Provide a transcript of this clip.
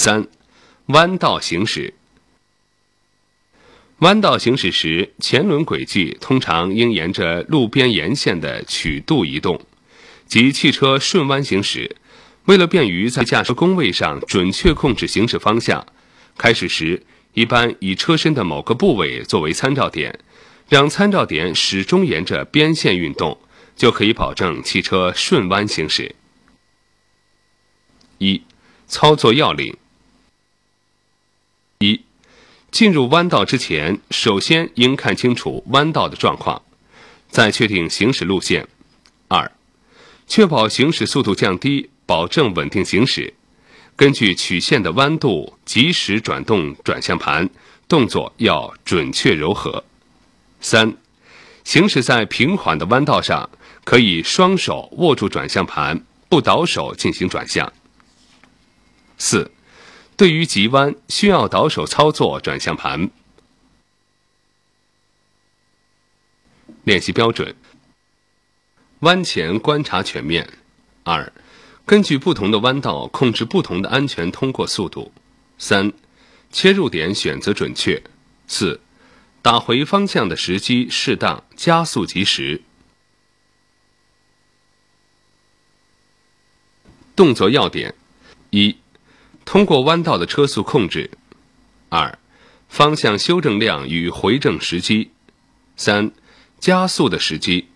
三、弯道行驶。弯道行驶时，前轮轨迹通常应沿着路边沿线的曲度移动，即汽车顺弯行驶。为了便于在驾驶工位上准确控制行驶方向，开始时一般以车身的某个部位作为参照点，让参照点始终沿着边线运动，就可以保证汽车顺弯行驶。一、操作要领。进入弯道之前，首先应看清楚弯道的状况，再确定行驶路线。二、确保行驶速度降低，保证稳定行驶。根据曲线的弯度，及时转动转向盘，动作要准确柔和。三、行驶在平缓的弯道上，可以双手握住转向盘，不倒手进行转向。四。对于急弯，需要倒手操作转向盘。练习标准：弯前观察全面。二、根据不同的弯道控制不同的安全通过速度。三、切入点选择准确。四、打回方向的时机适当，加速及时。动作要点：一。通过弯道的车速控制，二，方向修正量与回正时机，三，加速的时机。